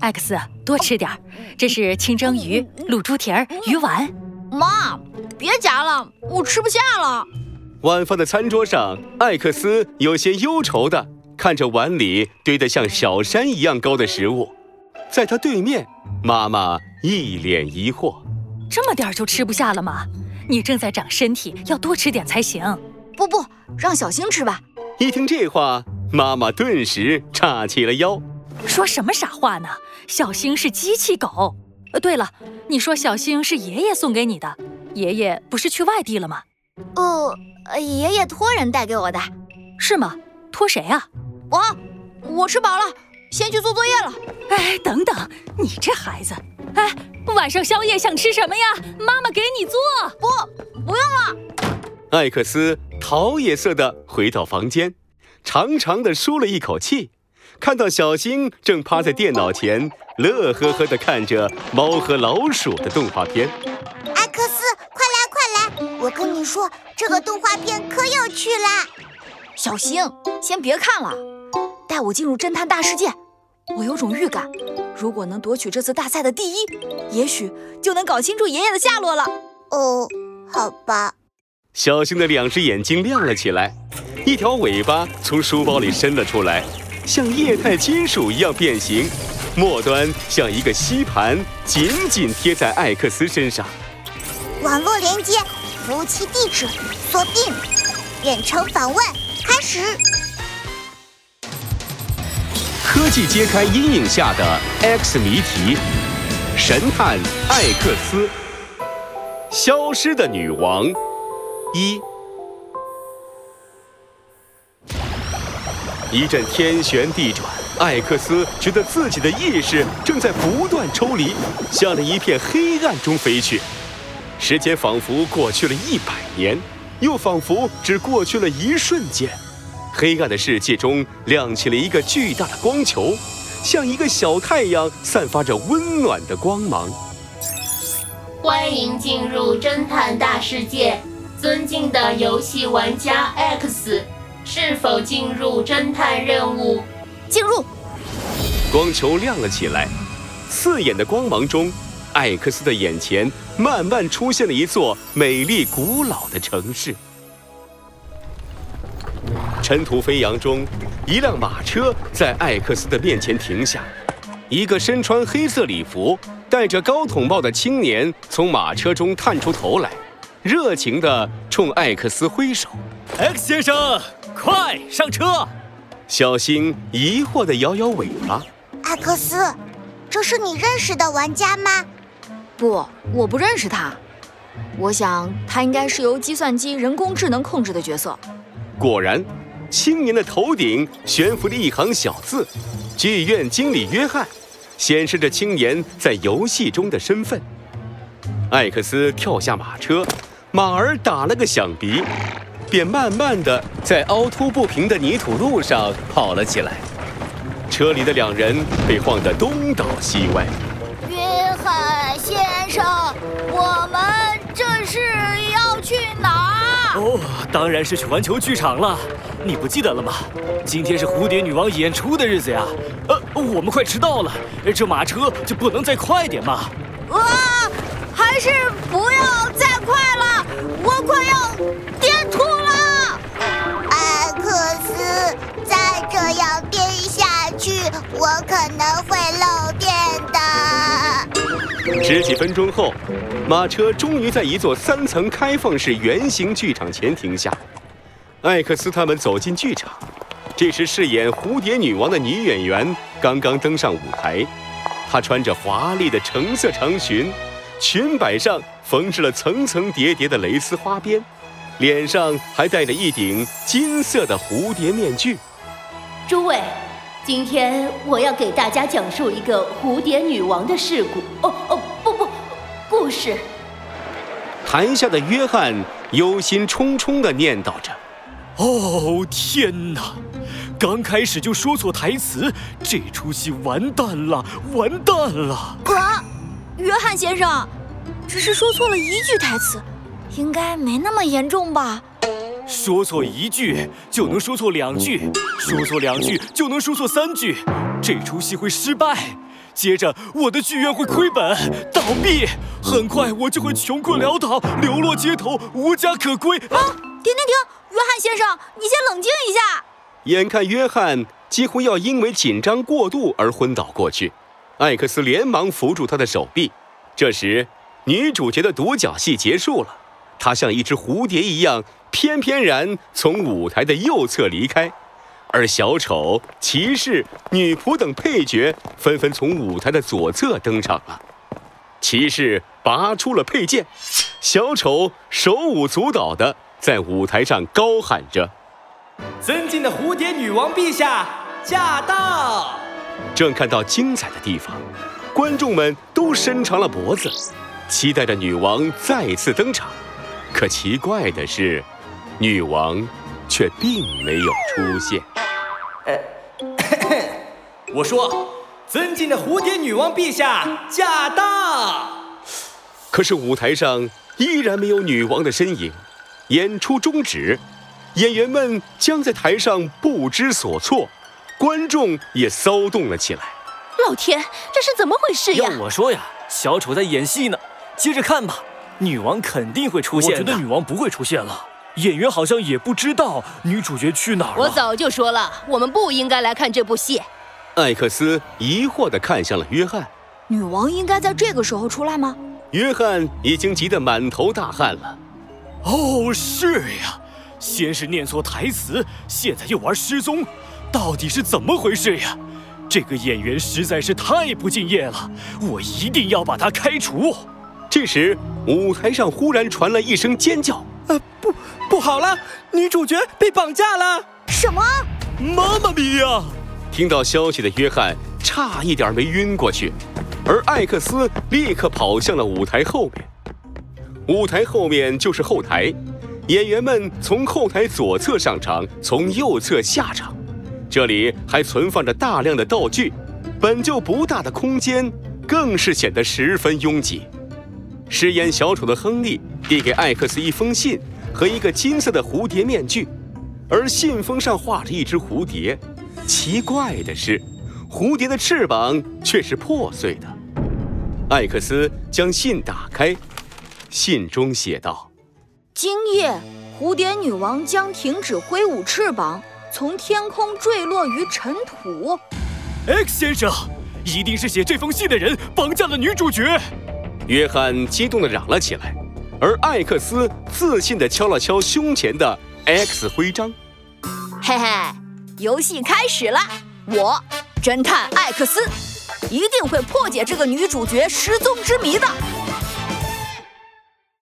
艾克斯，多吃点儿，这是清蒸鱼、卤猪蹄儿、鱼丸。妈，别夹了，我吃不下了。晚饭的餐桌上，艾克斯有些忧愁的看着碗里堆得像小山一样高的食物，在他对面，妈妈一脸疑惑：“这么点儿就吃不下了吗？你正在长身体，要多吃点才行。”不不，让小星吃吧。一听这话，妈妈顿时叉起了腰：“说什么傻话呢？小星是机器狗。呃，对了，你说小星是爷爷送给你的，爷爷不是去外地了吗？”“呃，爷爷托人带给我的，是吗？托谁啊？”“我，我吃饱了，先去做作业了。”“哎，等等，你这孩子，哎，晚上宵夜想吃什么呀？妈妈给你做。”“不，不用了。”艾克斯。陶冶色的回到房间，长长的舒了一口气，看到小星正趴在电脑前，乐呵呵的看着猫和老鼠的动画片。艾克斯，快来快来！我跟你说，这个动画片可有趣啦。小星，先别看了，带我进入侦探大世界。我有种预感，如果能夺取这次大赛的第一，也许就能搞清楚爷爷的下落了。哦，好吧。小星的两只眼睛亮了起来，一条尾巴从书包里伸了出来，像液态金属一样变形，末端像一个吸盘，紧紧贴在艾克斯身上。网络连接，服务器地址锁定，远程访问开始。科技揭开阴影下的 X 谜题，神探艾克斯，消失的女王。一，一阵天旋地转，艾克斯觉得自己的意识正在不断抽离，向着一片黑暗中飞去。时间仿佛过去了一百年，又仿佛只过去了一瞬间。黑暗的世界中亮起了一个巨大的光球，像一个小太阳，散发着温暖的光芒。欢迎进入侦探大世界。尊敬的游戏玩家 X，是否进入侦探任务？进入。光球亮了起来，刺眼的光芒中，艾克斯的眼前慢慢出现了一座美丽古老的城市。尘土飞扬中，一辆马车在艾克斯的面前停下，一个身穿黑色礼服、戴着高筒帽的青年从马车中探出头来。热情地冲艾克斯挥手，X 先生，快上车！小星疑惑地摇摇尾巴。艾克斯，这是你认识的玩家吗？不，我不认识他。我想他应该是由计算机人工智能控制的角色。果然，青年的头顶悬浮着一行小字：“剧院经理约翰”，显示着青年在游戏中的身份。艾克斯跳下马车。马儿打了个响鼻，便慢慢的在凹凸不平的泥土路上跑了起来。车里的两人被晃得东倒西歪。约翰先生，我们这是要去哪儿？哦，当然是去环球剧场了。你不记得了吗？今天是蝴蝶女王演出的日子呀。呃，我们快迟到了，这马车就不能再快点吗？啊，还是不要再快了。我快要颠这样颠下去，我可能会漏电的。十几分钟后，马车终于在一座三层开放式圆形剧场前停下。艾克斯他们走进剧场，这时饰演蝴蝶女王的女演员刚刚登上舞台，她穿着华丽的橙色长裙。裙摆上缝制了层层叠叠的蕾丝花边，脸上还戴着一顶金色的蝴蝶面具。诸位，今天我要给大家讲述一个蝴蝶女王的事故。哦哦，不不，故事。台下的约翰忧心忡忡地念叨着：“哦天哪，刚开始就说错台词，这出戏完蛋了，完蛋了！”约翰先生，只是说错了一句台词，应该没那么严重吧？说错一句就能说错两句，说错两句就能说错三句，这出戏会失败。接着我的剧院会亏本倒闭，很快我就会穷困潦倒，流落街头，无家可归。啊！停停停！约翰先生，你先冷静一下。眼看约翰几乎要因为紧张过度而昏倒过去，艾克斯连忙扶住他的手臂。这时，女主角的独角戏结束了，她像一只蝴蝶一样翩翩然从舞台的右侧离开。而小丑、骑士、女仆等配角纷纷从舞台的左侧登场了。骑士拔出了佩剑，小丑手舞足蹈的在舞台上高喊着：“尊敬的蝴蝶女王陛下驾到！”正看到精彩的地方，观众们都伸长了脖子，期待着女王再次登场。可奇怪的是，女王却并没有出现。我说：“尊敬的蝴蝶女王陛下驾到！”可是舞台上依然没有女王的身影。演出终止，演员们将在台上不知所措，观众也骚动了起来。老天，这是怎么回事呀？要我说呀，小丑在演戏呢。接着看吧，女王肯定会出现。我觉得女王不会出现了。演员好像也不知道女主角去哪儿了。我早就说了，我们不应该来看这部戏。艾克斯疑惑地看向了约翰。女王应该在这个时候出来吗？约翰已经急得满头大汗了。哦，是呀，先是念错台词，现在又玩失踪，到底是怎么回事呀？这个演员实在是太不敬业了，我一定要把他开除。这时，舞台上忽然传来一声尖叫。呃，不，不好了，女主角被绑架了！什么？妈妈咪呀！听到消息的约翰差一点没晕过去，而艾克斯立刻跑向了舞台后面。舞台后面就是后台，演员们从后台左侧上场，从右侧下场。这里还存放着大量的道具，本就不大的空间更是显得十分拥挤。饰演小丑的亨利递给艾克斯一封信和一个金色的蝴蝶面具，而信封上画着一只蝴蝶。奇怪的是，蝴蝶的翅膀却是破碎的。艾克斯将信打开，信中写道：“今夜，蝴蝶女王将停止挥舞翅膀，从天空坠落于尘土。”X 先生，一定是写这封信的人绑架了女主角。约翰激动地嚷了起来，而艾克斯自信地敲了敲胸前的 X 徽章。嘿嘿，游戏开始了！我，侦探艾克斯，一定会破解这个女主角失踪之谜的。